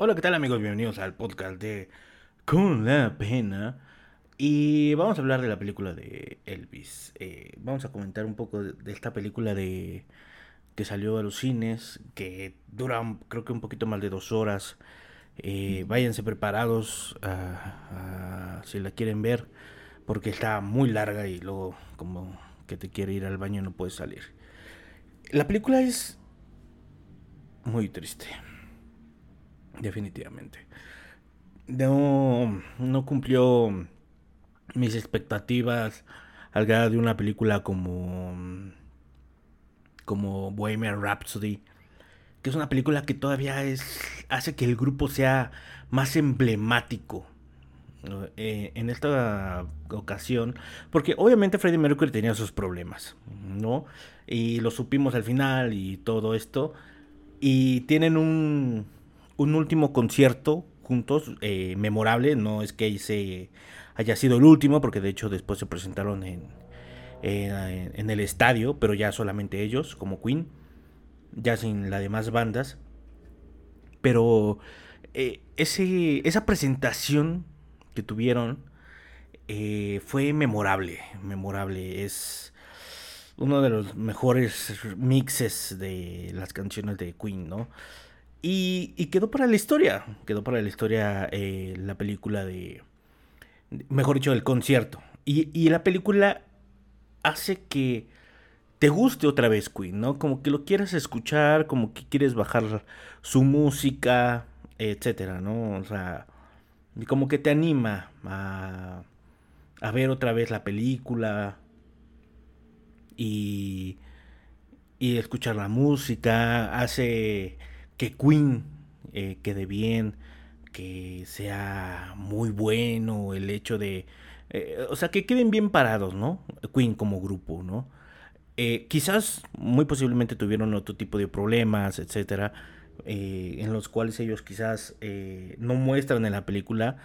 Hola, ¿qué tal amigos? Bienvenidos al podcast de Con la Pena. Y vamos a hablar de la película de Elvis. Eh, vamos a comentar un poco de, esta película de que salió a los cines, que dura creo que un poquito más de dos horas. Eh, váyanse preparados si la quieren ver, porque está muy larga y luego como que te quiere ir al baño no puedes salir. La película es muy triste definitivamente. No, no cumplió mis expectativas al grado de una película como como Bohemian Rhapsody, que es una película que todavía es hace que el grupo sea más emblemático. Eh, en esta ocasión, porque obviamente Freddie Mercury tenía sus problemas, ¿no? Y lo supimos al final y todo esto. Y tienen un, un último concierto juntos, eh, memorable, no es que haya sido el último, porque de hecho después se presentaron en, en, el estadio, pero ya solamente ellos, como Queen, ya sin las demás bandas. Pero eh, ese, esa presentación que tuvieron eh, fue memorable, memorable, es uno de los mejores mixes de las canciones de Queen, ¿no? Y, quedó para la historia, quedó para la historia eh, la película de, mejor dicho, el concierto. Y, la película hace que te guste otra vez Queen, ¿no? Como que lo quieras escuchar, como que quieres bajar su música, etcétera, ¿no? O sea, como que te anima a, a ver otra vez la película y, y escuchar la música, hace que Queen eh, quede bien, que sea muy bueno, el hecho de... Eh, o sea, que queden bien parados, ¿no? Queen como grupo, ¿no? Eh, quizás, muy posiblemente tuvieron otro tipo de problemas, etcétera, en los cuales ellos quizás no muestran en la película,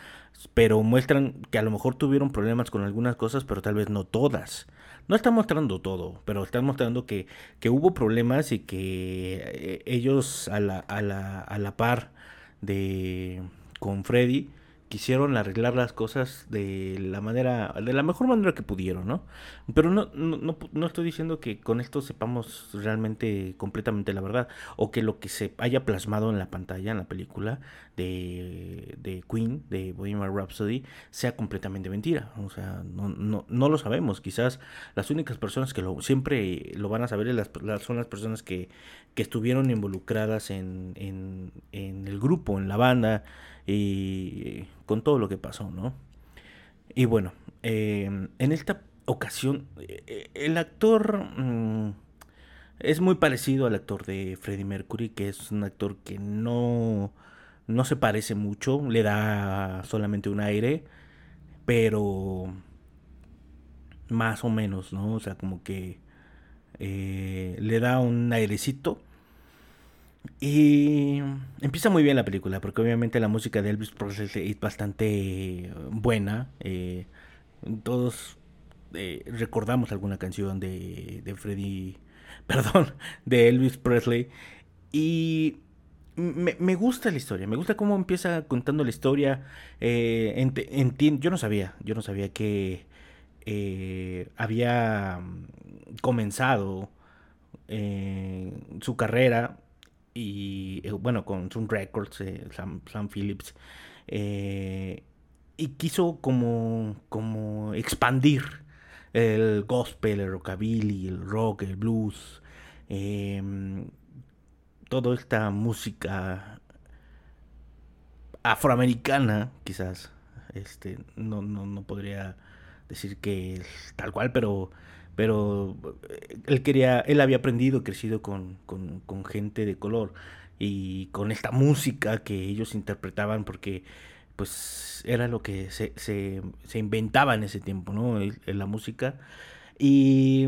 pero muestran que a lo mejor tuvieron problemas con algunas cosas, pero tal vez no todas no está mostrando todo, pero está mostrando que, que hubo problemas y que eh, ellos a la, a la, a la par de con Freddy quisieron arreglar las cosas de la manera, de la mejor manera que pudieron, ¿no? Pero no, no, no, estoy diciendo que con esto sepamos realmente completamente la verdad, o que lo que se haya plasmado en la pantalla, en la película de, de Queen, de Bohemian Rhapsody, sea completamente mentira. O sea, no, no, no lo sabemos. Quizás las únicas personas que lo, siempre lo van a saber las, son las personas que, que estuvieron involucradas en, en, en el grupo, en la banda, y con todo lo que pasó, ¿no? Y bueno, em, en esta ocasión, eh, el actor mm, es muy parecido al actor de Freddie Mercury, que es un actor que no, no se parece mucho, le da solamente un aire, pero más o menos, ¿no? O sea, como que eh, le da un airecito y empieza muy bien la película, porque obviamente la música de Elvis Presley es bastante buena. Eh, todos eh, recordamos alguna canción de, de Freddie, perdón, de Elvis Presley. Y me, gusta la historia, me gusta cómo empieza contando la historia. Eh, yo no sabía, yo no sabía que había comenzado su carrera y eh, bueno, con Sun Records, eh, Sam, Phillips, eh, y quiso como, como expandir el gospel, el rockabilly, el rock, el blues, em, toda esta música afroamericana, quizás, este, no, no, no podría decir que es tal cual, pero pero eh, él quería, él había aprendido, crecido con, con, gente de color y con esta música que ellos interpretaban porque pues era lo que se, se, se inventaba en ese tiempo, ¿no? la música y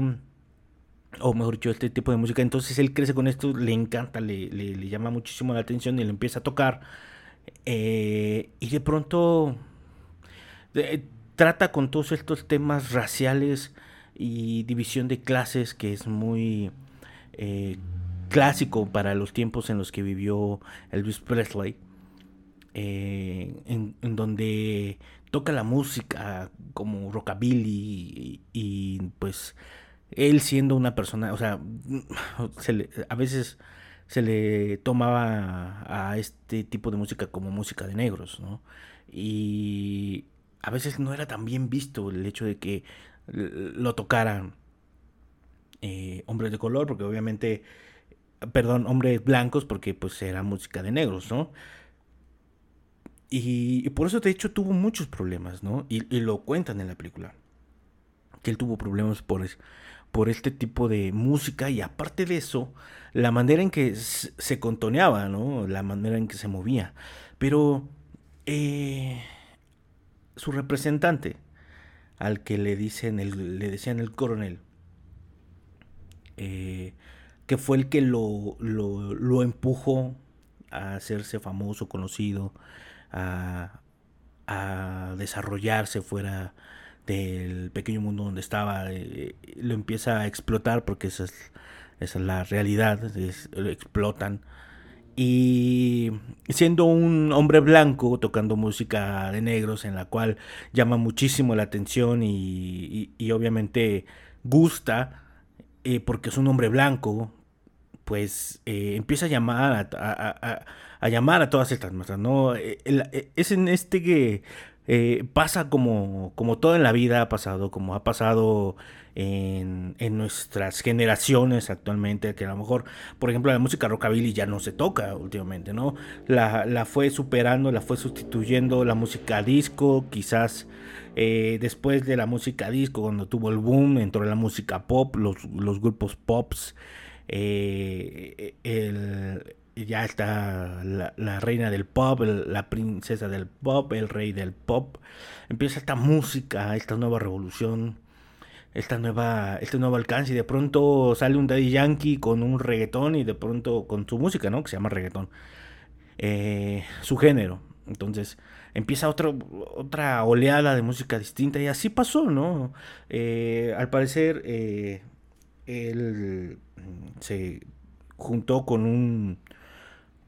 o mejor dicho, este tipo de música. Entonces él crece con esto, le encanta, le, le, llama muchísimo la atención y le empieza a tocar. Eh, y de pronto eh, trata con todos estos temas raciales y división de clases que es muy eh, clásico para los tiempos en los que vivió Elvis Presley. En, donde toca la música como rockabilly y, pues él siendo una persona, o sea, a veces se le tomaba a este tipo de música como música de negros, ¿no? Y a veces no era tan bien visto el hecho de que lo tocaran eh, hombres de color, porque obviamente, perdón, hombres blancos, porque pues era música de negros, ¿no? Y, por eso de hecho tuvo muchos problemas, ¿no? Y, lo cuentan en la película. Que él tuvo problemas por, por este tipo de música y aparte de eso, la manera en que se contoneaba, ¿no? La manera en que se movía. Pero eh, su representante, al que le, dicen el, le decían el coronel, eh, que fue el que lo, lo, empujó a hacerse famoso, conocido, a, desarrollarse fuera del pequeño mundo donde estaba, eh, lo empieza a explotar porque esa es, la realidad, lo explotan. Y siendo un hombre blanco tocando música de negros en la cual llama muchísimo la atención y, y obviamente gusta, eh, porque es un hombre blanco, pues eh, empieza a llamar a, llamar a todas estas masas, ¿no? Eh, es en este que pasa como, como todo en la vida ha pasado, como ha pasado en, nuestras generaciones actualmente, que a lo mejor, por ejemplo, la música rockabilly ya no se toca últimamente, ¿no? La, la fue superando, la fue sustituyendo la música disco, quizás eh, después de la música disco, cuando tuvo el boom, entró la música pop, los, grupos pops. Eh, ya está la, reina del pop, la princesa del pop, el rey del pop. Empieza esta música, esta nueva revolución, esta nueva, este nuevo alcance. Y de pronto sale un Daddy Yankee con un reggaetón y de pronto con su música, ¿no? Que se llama reggaetón. Eh, su género. Entonces, empieza otra oleada de música distinta y así pasó, ¿no? Eh, al parecer, eh, él se juntó con un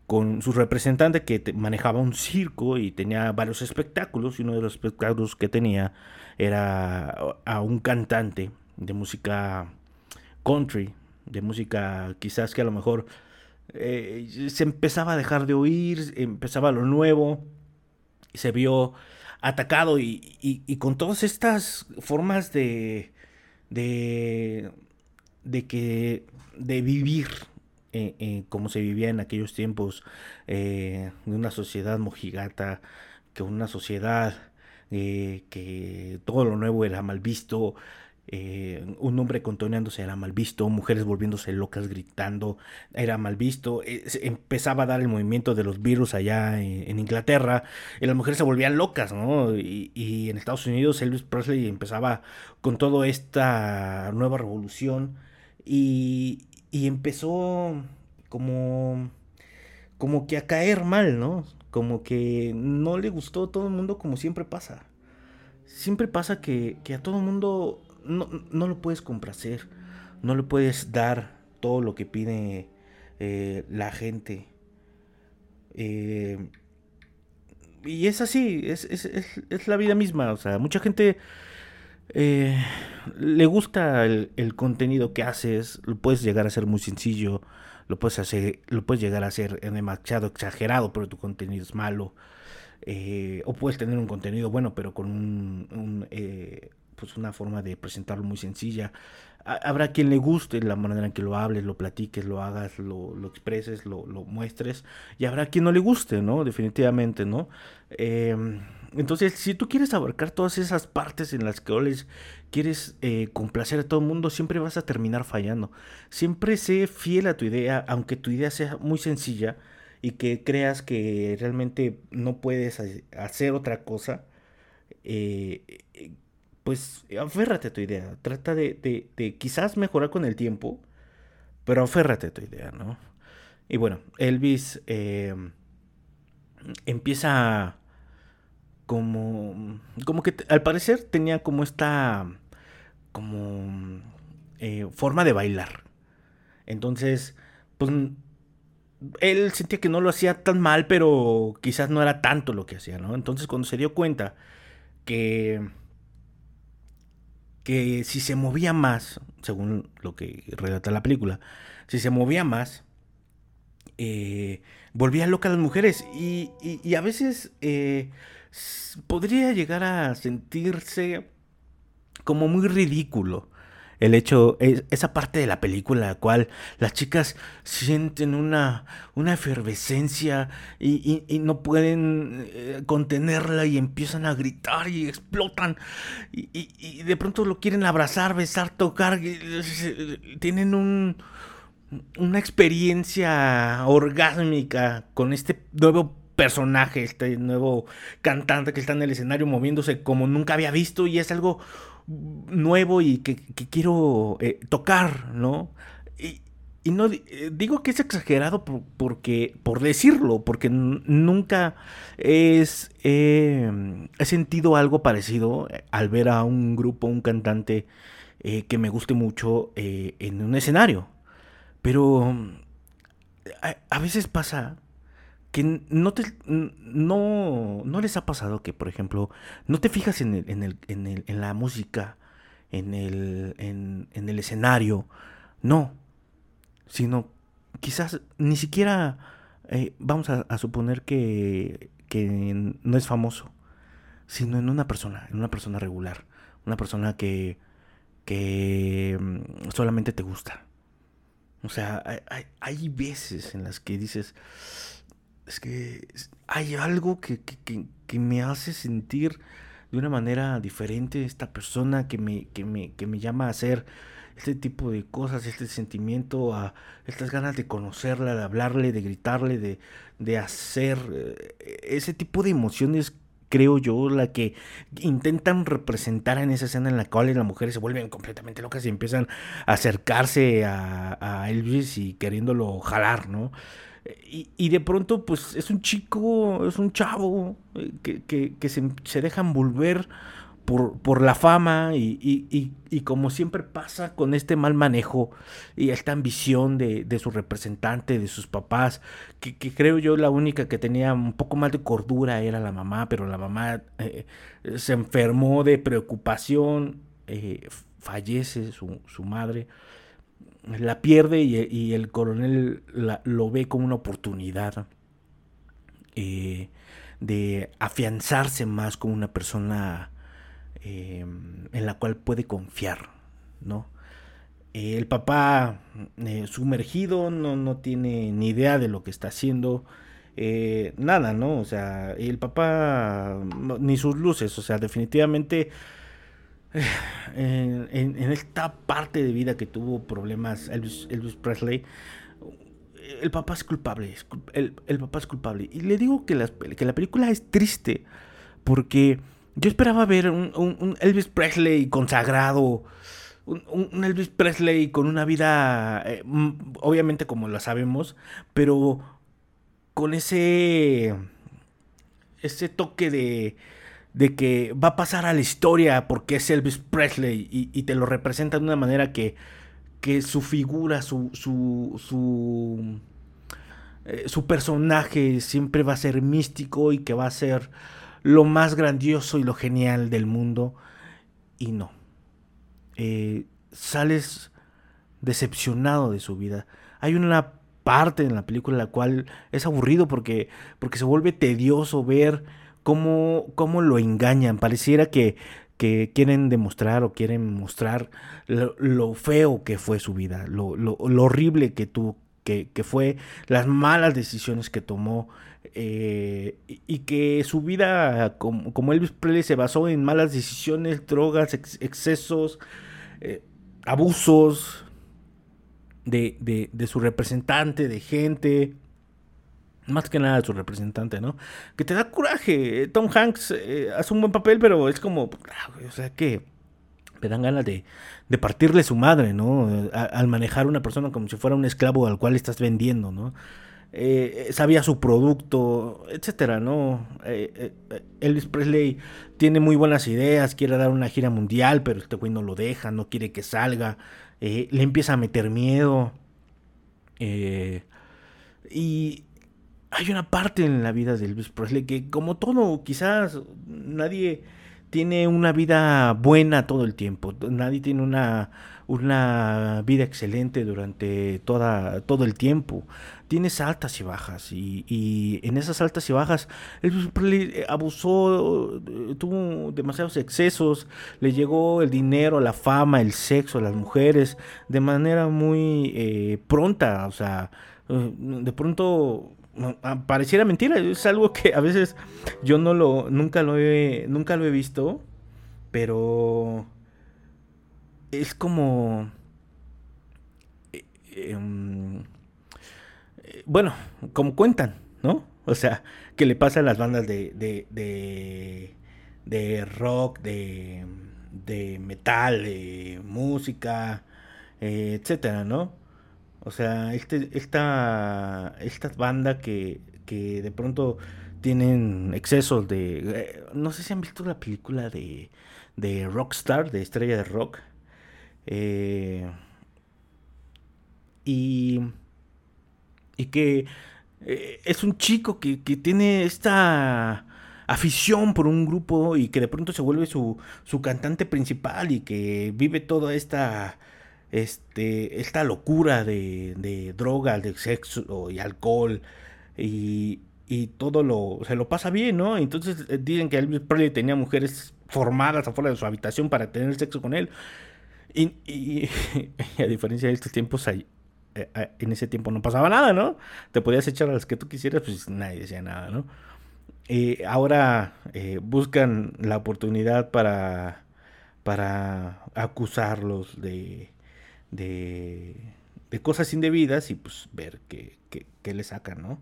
con su representante que manejaba un circo y tenía varios espectáculos y uno de los espectáculos que tenía era a un cantante de música country, de música quizás que a lo mejor eh, se empezaba a dejar de oír, empezaba lo nuevo se vio atacado y, con todas estas formas de, de, de que, de vivir eh, eh, como se vivía en aquellos tiempos, eh, de una sociedad mojigata, que una sociedad que todo lo nuevo era mal visto, un hombre contoneándose era mal visto, mujeres volviéndose locas gritando era mal visto, empezaba a dar el movimiento de los virus allá en, Inglaterra y las mujeres se volvían locas, ¿no? Y, en Estados Unidos Elvis Presley empezaba con toda esta nueva revolución y, empezó como, como que a caer mal, ¿no? Como que no le gustó a todo el mundo como siempre pasa. Siempre pasa que, que a todo el mundo no, lo puedes complacer, no le puedes dar todo lo que pide eh, la gente. Eh, y es así, es, la vida misma. O sea, mucha gente eh, le gusta el, contenido que haces, lo puedes llegar a ser muy sencillo, lo puedes hacer, lo puedes llegar a ser demasiado exagerado, pero tu contenido es malo. o puedes tener un contenido bueno, pero con un, pues una forma de presentarlo muy sencilla. Habrá quien le guste la manera en que lo hables, lo platiques, lo hagas, lo, expreses, lo, muestres. Y habrá quien no le guste, ¿no? Definitivamente, ¿no? Em, entonces, si tú quieres abarcar todas esas partes en las que quieres eh, complacer a todo el mundo, siempre vas a terminar fallando. Siempre sé fiel a tu idea, aunque tu idea sea muy sencilla y que creas que realmente no puedes hacer otra cosa. Eh, pues aférrate a tu idea. Trata de, quizás mejorar con el tiempo, pero aférrate a tu idea, ¿no? Y bueno, Elvis eh, empieza como, como que al parecer tenía como esta, como eh, forma de bailar. Entonces, pues él sentía que no lo hacía tan mal, pero quizás no era tanto lo que hacía, ¿no? Entonces cuando se dio cuenta que, que si se movía más, según lo que relata la película, si se movía más, eh, volvía loca a las mujeres y, a veces eh, podría llegar a sentirse como muy ridículo el hecho, esa parte de la película la cual las chicas sienten una, una efervescencia y, no pueden eh, contenerla y empiezan a gritar y explotan y, de pronto lo quieren abrazar, besar, tocar, tienen un, una experiencia orgásmica con este nuevo personaje, este nuevo cantante que está en el escenario moviéndose como nunca había visto y es algo nuevo y que, quiero eh, tocar, ¿no? Y, no eh, digo que es exagerado porque, por decirlo, porque nunca es, he sentido algo parecido eh, al ver a un grupo, un cantante que me guste mucho en un escenario. Pero a veces pasa que no te no, no les ha pasado que, por ejemplo, no te fijas en, el, en, el, en, el, en la música, en el, en, el escenario, no, sino quizás ni siquiera eh, vamos a, suponer que, que no es famoso, sino en una persona, en una persona regular, una persona que, que mm, solamente te gusta. O sea, hay, hay veces en las que dices, es que hay algo que, me hace sentir de una manera diferente esta persona que me, que me, que me llama a hacer este tipo de cosas, este sentimiento, a estas ganas de conocerla, de hablarle, de gritarle, de, de hacer eh, ese tipo de emociones creo yo, la que intentan representar en esa escena en la cual las mujeres se vuelven completamente locas y empiezan a acercarse a, a Elvis y queriéndolo jalar, ¿no? Y, de pronto, pues es un chico, es un chavo eh, que, se, se, deja envolver por, por la fama y, como siempre pasa con este mal manejo y esta ambición de, su representante, de sus papás, que, creo yo la única que tenía un poco más de cordura era la mamá, pero la mamá eh, se enfermó de preocupación, eh, fallece su, su madre la pierde y, el coronel lo ve como una oportunidad eh, de afianzarse más como una persona eh, en la cual puede confiar, ¿no? el papá eh, sumergido no, no, tiene ni idea de lo que está haciendo, nada, ¿no? O sea, el papá ni sus luces, o sea, definitivamente en, esta parte de vida que tuvo problemas Elvis, Presley, el papá es culpable, el, papá es culpable. Y le digo que la, que la película es triste porque yo esperaba ver un, Elvis Presley consagrado, un, Elvis Presley con una vida, eh, obviamente como lo sabemos, pero con ese, ese toque de de que va a pasar a la historia porque es Elvis Presley y, te lo representa de una manera que, que su figura, su, su, su, eh, su, personaje siempre va a ser místico y que va a ser lo más grandioso y lo genial del mundo. Y no. Eh, sales decepcionado de su vida. Hay una parte en la película en la cual es aburrido porque, porque se vuelve tedioso ver cómo, lo engañan. Pareciera que, que quieren demostrar o quieren mostrar lo, feo que fue su vida, lo, horrible que tuvo, que, fue, las malas decisiones que tomó. Eh, y que su vida, como, como, Elvis Presley, se basó en malas decisiones, drogas, excesos, eh, abusos de, de, de, su representante, de gente, más que nada su representante, ¿no? Que te da coraje. Tom Hanks eh, hace un buen papel, pero es como, o sea, que me dan ganas de, de partirle su madre, ¿no? al manejar una persona como si fuera un esclavo al cual estás vendiendo, ¿no? Eh, sabía su producto, etcétera, ¿no? Eh, Elvis Presley tiene muy buenas ideas, quiere dar una gira mundial, pero este güey no lo deja, no quiere que salga, le empieza a meter miedo. Eh, Y hay una parte en la vida de Elvis Presley que como todo, quizás nadie tiene una vida buena todo el tiempo, nadie tiene una, una vida excelente durante toda, todo el tiempo. Tienes altas y bajas y, y en esas altas y bajas Elvis Presley abusó, tuvo demasiados excesos, le llegó el dinero, la fama, el sexo, las mujeres de manera muy eh, pronta, o sea, eh, de pronto pareciera mentira, es algo que a veces yo no lo nunca lo he nunca lo he visto, pero es como eh, em, eh, bueno, como cuentan, ¿no? O sea, que le pasa a las bandas de de, de, de rock, de, de metal, de música, eh, etcétera, ¿no? O sea, este, esta, esta banda que, que de pronto tienen excesos de... Eh, no sé si han visto la película de, de Rockstar, de Estrella de Rock. Eh, y, y que eh, es un chico que, que, tiene esta afición por un grupo y que de pronto se vuelve su, su cantante principal y que vive toda esta este, esta locura de, de drogas, de sexo y alcohol y, y, todo lo, se lo pasa bien, ¿no? Entonces eh, dicen que Elvis Presley tenía mujeres formadas afuera de su habitación para tener sexo con él. Y, y, a diferencia de estos tiempos, eh, eh, en ese tiempo no pasaba nada, ¿no? Te podías echar a las que tú quisieras, pues nadie decía nada, ¿no? ahora buscan la oportunidad para, para acusarlos de, de, cosas indebidas y pues ver qué, le sacan, ¿no?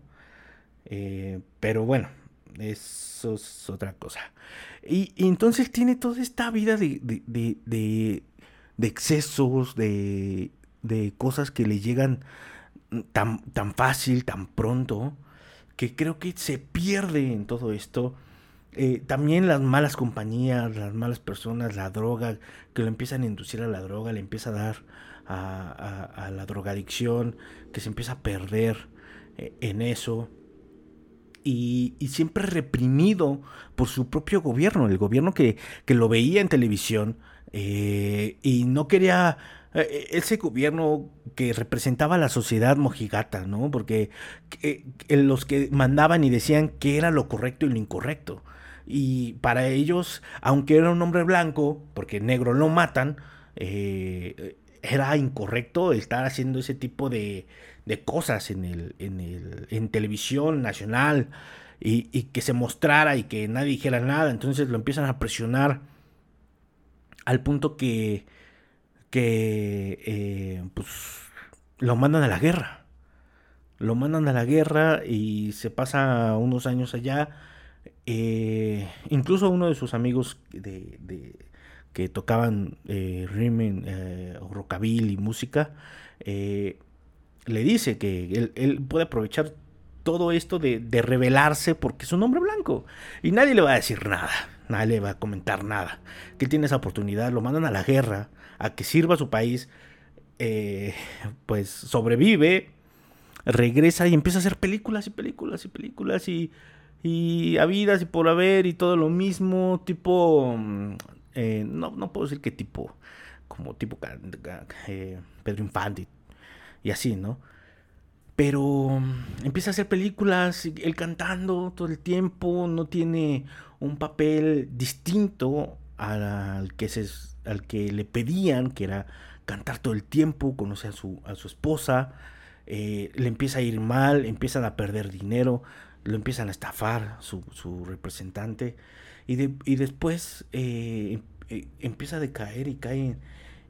Eh, pero bueno, eso es otra cosa. Y, entonces tiene toda esta vida de, de, de, de excesos, de, de cosas que le llegan tan, tan fácil, tan pronto, que creo que se pierde en todo esto. Eh, también las malas compañías, las malas personas, la droga, que lo empiezan a inducir a la droga, le empieza a dar a, la drogadicción, que se empieza a perder eh, en eso. Y, siempre reprimido por su propio gobierno, el gobierno que, lo veía en televisión eh, y no quería eh, ese gobierno que representaba a la sociedad mojigata, ¿no? Porque los que mandaban y decían que era lo correcto y lo incorrecto. Y para ellos, aunque era un hombre blanco, porque negro lo matan, era incorrecto estar haciendo ese tipo de, de cosas en, el, en, el, en televisión nacional y, y, que se mostrara y que nadie dijera nada. Entonces lo empiezan a presionar al punto que, que eh, pues, lo mandan a la guerra. Lo mandan a la guerra y se pasa unos años allá. Eh, incluso uno de sus amigos de, que tocaban eh, eh, rockabilly, música, eh, le dice que él, puede aprovechar todo esto de, de, revelarse porque es un hombre blanco. Y nadie le va a decir nada, nadie le va a comentar nada, que él tiene esa oportunidad, lo mandan a la guerra, a que sirva a su país, eh, pues sobrevive, regresa y empieza a hacer películas y películas y películas y, y habidas y por haber y todo lo mismo, tipo mm, eh, no, no puedo decir qué tipo, como tipo eh, Pedro Infante y así, ¿no? Pero mm, empieza a hacer películas, él cantando todo el tiempo, no tiene un papel distinto al que, se, al que le pedían, que era cantar todo el tiempo, conocer a su, a su esposa, eh, le empieza a ir mal, empiezan a perder dinero, lo empiezan a estafar su, su representante y, y después eh, eh, empieza a decaer y cae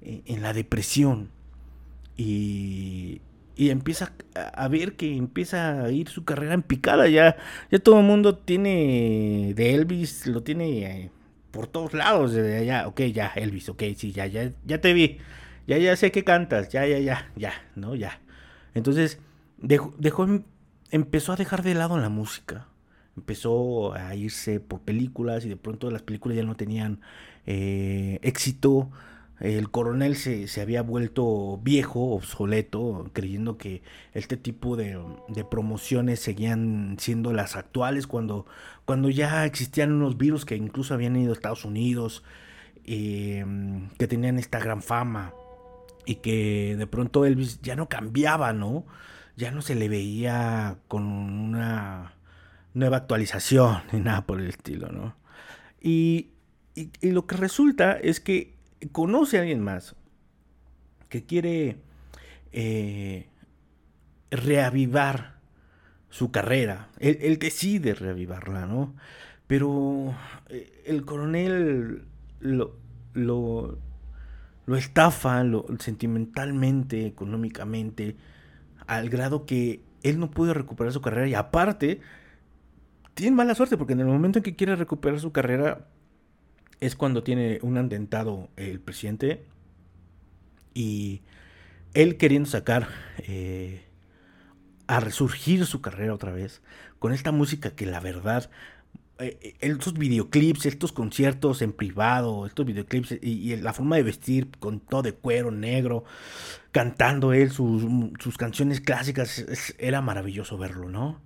en, la depresión. Y, y, empieza a ver que empieza a ir su carrera en picada, ya, ya todo el mundo tiene de Elvis, lo tiene eh, por todos lados, de allá, ok, ya, Elvis, ok, sí, ya, ya, ya te vi, ya, ya sé que cantas, ya, ya, ya, ya, ¿no? Ya. Entonces, dejó, dejó empezó a dejar de lado la música empezó a irse por películas y de pronto las películas ya no tenían eh, éxito El coronel se, había vuelto viejo, obsoleto, creyendo que este tipo de, promociones seguían siendo las actuales cuando, cuando ya existían unos virus que incluso habían ido a Estados Unidos, em, que tenían esta gran fama y que de pronto Elvis ya no cambiaba, ¿no? Ya no se le veía con una nueva actualización ni nada por el estilo, ¿no? Y, y lo que resulta es que conoce a alguien más que quiere eh, reavivar su carrera, él, decide reavivarla, ¿no? Pero eh, el coronel lo, lo, lo estafa lo, sentimentalmente, económicamente, al grado que él no puede recuperar su carrera y aparte tiene mala suerte porque en el momento en que quiere recuperar su carrera es cuando tiene un atentado el presidente y él queriendo sacar eh, a resurgir su carrera otra vez con esta música que la verdad eh, estos videoclips, estos conciertos en privado, estos videoclips y, la forma de vestir con todo de cuero negro, cantando él sus, canciones clásicas, era maravilloso verlo, ¿no?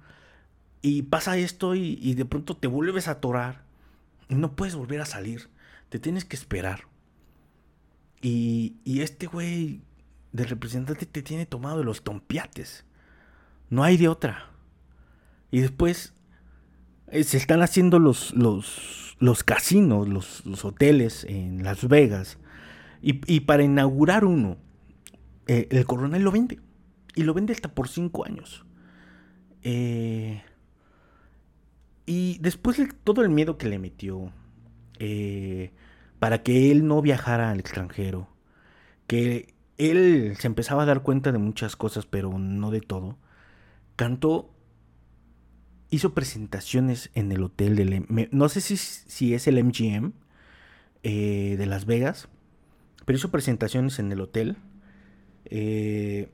Y pasa esto y, y de pronto te vuelves a atorar no puedes volver a salir. Te tienes que esperar. Y, y este güey del representante te tiene tomado de los tompiates. No hay de otra. Y después eh, se están haciendo los, los, los casinos, los, hoteles en Las Vegas. Y, para inaugurar uno, eh, el coronel lo vende. Y lo vende hasta por cinco años. Eh, y después de todo el miedo que le metió eh, para que él no viajara al extranjero, que él se empezaba a dar cuenta de muchas cosas, pero no de todo, cantó, hizo presentaciones en el hotel del... No sé si, si es el MGM eh, de Las Vegas, pero hizo presentaciones en el hotel. Eh,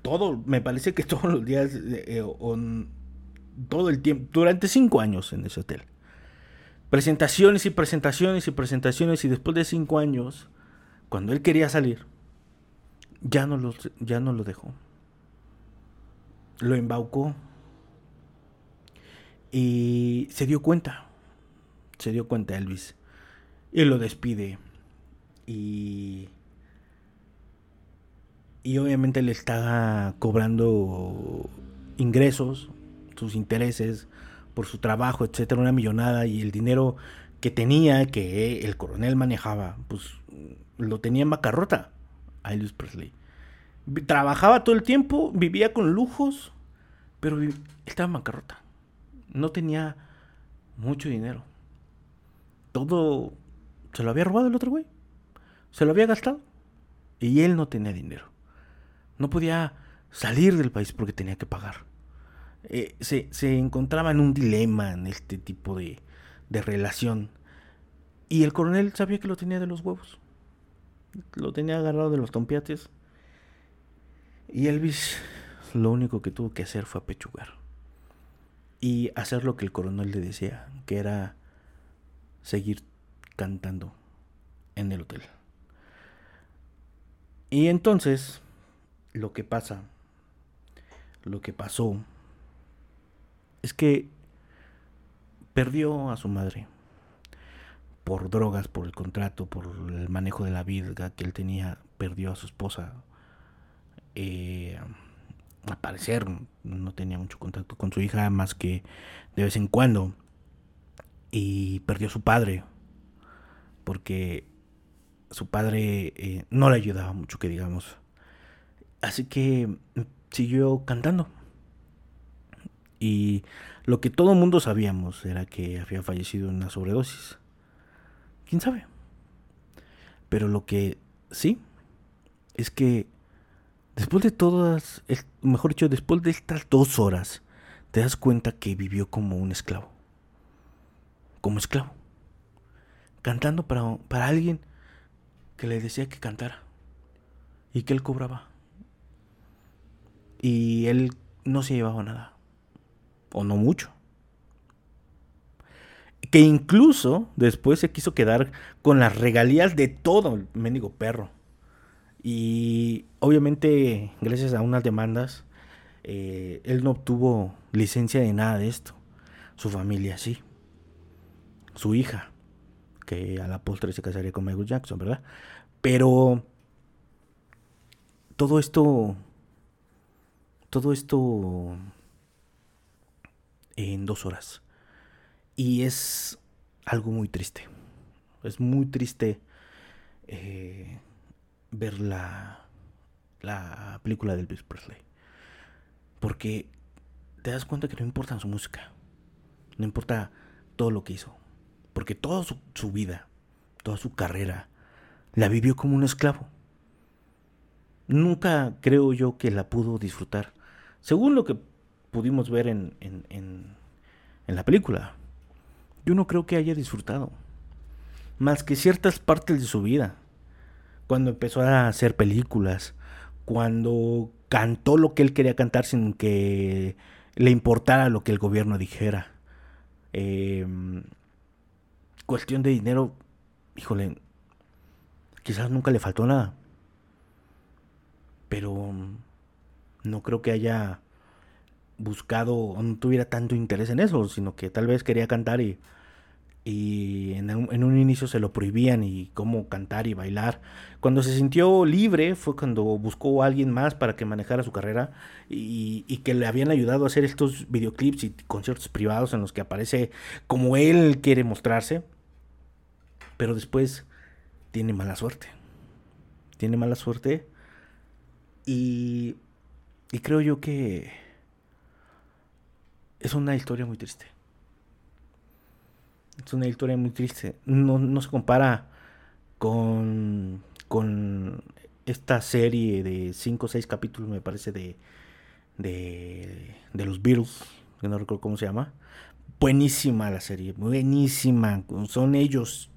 todo, me parece que todos los días, todo el tiempo, durante cinco años en ese hotel. Presentaciones y presentaciones y presentaciones y después de cinco años, cuando él quería salir, ya no lo, ya no lo dejó. Lo embaucó y se dio cuenta, se dio cuenta Elvis y lo despide y y obviamente le está cobrando ingresos sus intereses, por su trabajo, etcétera, una millonada y el dinero que tenía, que el coronel manejaba, pues lo tenía en macarrota a Elvis Presley. Trabajaba todo el tiempo, vivía con lujos, pero estaba en macarrota. No tenía mucho dinero. Todo se lo había robado el otro güey. Se lo había gastado. Y él no tenía dinero. No podía salir del país porque tenía que pagar. Eh, se, encontraba en un dilema en este tipo de, de relación. Y el coronel sabía que lo tenía de los huevos. Lo tenía agarrado de los tompiates. Y Elvis lo único que tuvo que hacer fue apechugar. Y hacer lo que el coronel le decía, que era seguir cantando en el hotel. Y entonces, lo que pasa, lo que pasó es que perdió a su madre por drogas, por el contrato, por el manejo de la vida que él tenía, perdió a su esposa. Eh, al parecer no tenía mucho contacto con su hija más que de vez en cuando. Y perdió a su padre, porque su padre eh, no le ayudaba mucho, que digamos. Así que siguió cantando. Y lo que todo mundo sabíamos era que había fallecido en una sobredosis. ¿Quién sabe? Pero lo que sí es que después de todas, mejor dicho, después de estas dos horas, te das cuenta que vivió como un esclavo. Como esclavo. Cantando para, para alguien que le decía que cantara. Y que él cobraba. Y él no se llevaba nada o no mucho. que incluso después se quiso quedar con las regalías de todo el mendigo perro. Y obviamente, gracias a unas demandas, eh, él no obtuvo licencia de nada de esto. Su familia sí. Su hija, que a la postre se casaría con Michael Jackson, ¿verdad? Pero todo esto, todo esto en dos horas. Y es algo muy triste. Es muy triste eh, ver la, la película de Elvis Presley. Porque te das cuenta que no importa su música. No importa todo lo que hizo. Porque toda su, su vida, toda su carrera, la vivió como un esclavo. Nunca creo yo que la pudo disfrutar. Según lo que pudimos ver en, en, en, la película, yo no creo que haya disfrutado. Más que ciertas partes de su vida. Cuando empezó a hacer películas, cuando cantó lo que él quería cantar sin que le importara lo que el gobierno dijera. Em, cuestión de dinero, híjole, quizás nunca le faltó nada. Pero no creo que haya buscado no tuviera tanto interés en eso, sino que tal vez quería cantar y y en un, inicio se lo prohibían y cómo cantar y bailar. Cuando se sintió libre fue cuando buscó a alguien más para que manejara su carrera y, y, que le habían ayudado a hacer estos videoclips y conciertos privados en los que aparece como él quiere mostrarse. Pero después tiene mala suerte. Tiene mala suerte y, y creo yo que es una historia muy triste. Es una historia muy triste. No, no se compara con, con esta serie de 5 o 6 capítulos, me parece, de, de, de los Beatles, que no recuerdo cómo se llama. Buenísima la serie, buenísima. Son ellos,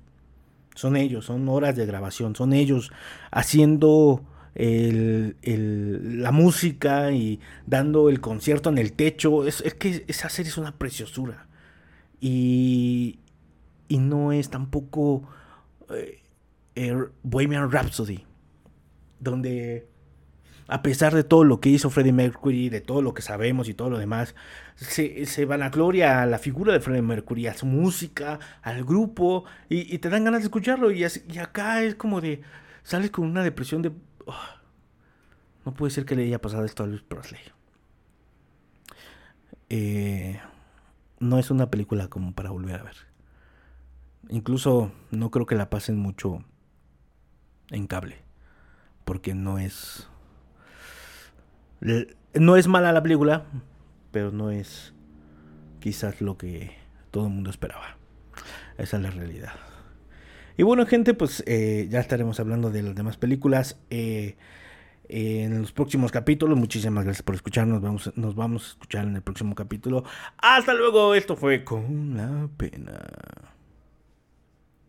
son ellos, son horas de grabación, son ellos haciendo el, la música y dando el concierto en el techo. Es, es que esa serie es una preciosura. Y, y no es tampoco eh, Bohemian Rhapsody, donde a pesar de todo lo que hizo Freddie Mercury, de todo lo que sabemos y todo lo demás, se, se vanagloria a la figura de Freddie Mercury, a su música, al grupo, y, te dan ganas de escucharlo. Y, y, acá es como de, sales con una depresión de, no puede ser que le haya pasado esto a Luis Presley. Eh, no es una película como para volver a ver. Incluso no creo que la pasen mucho en cable. Porque no es. No es mala la película, pero no es quizás lo que todo el mundo esperaba. Esa es la realidad. Y bueno, gente, pues eh, ya estaremos hablando de las demás películas eh, en los próximos capítulos. Muchísimas gracias por escucharnos. Vamos, nos vamos a escuchar en el próximo capítulo. Hasta luego. Esto fue con la pena.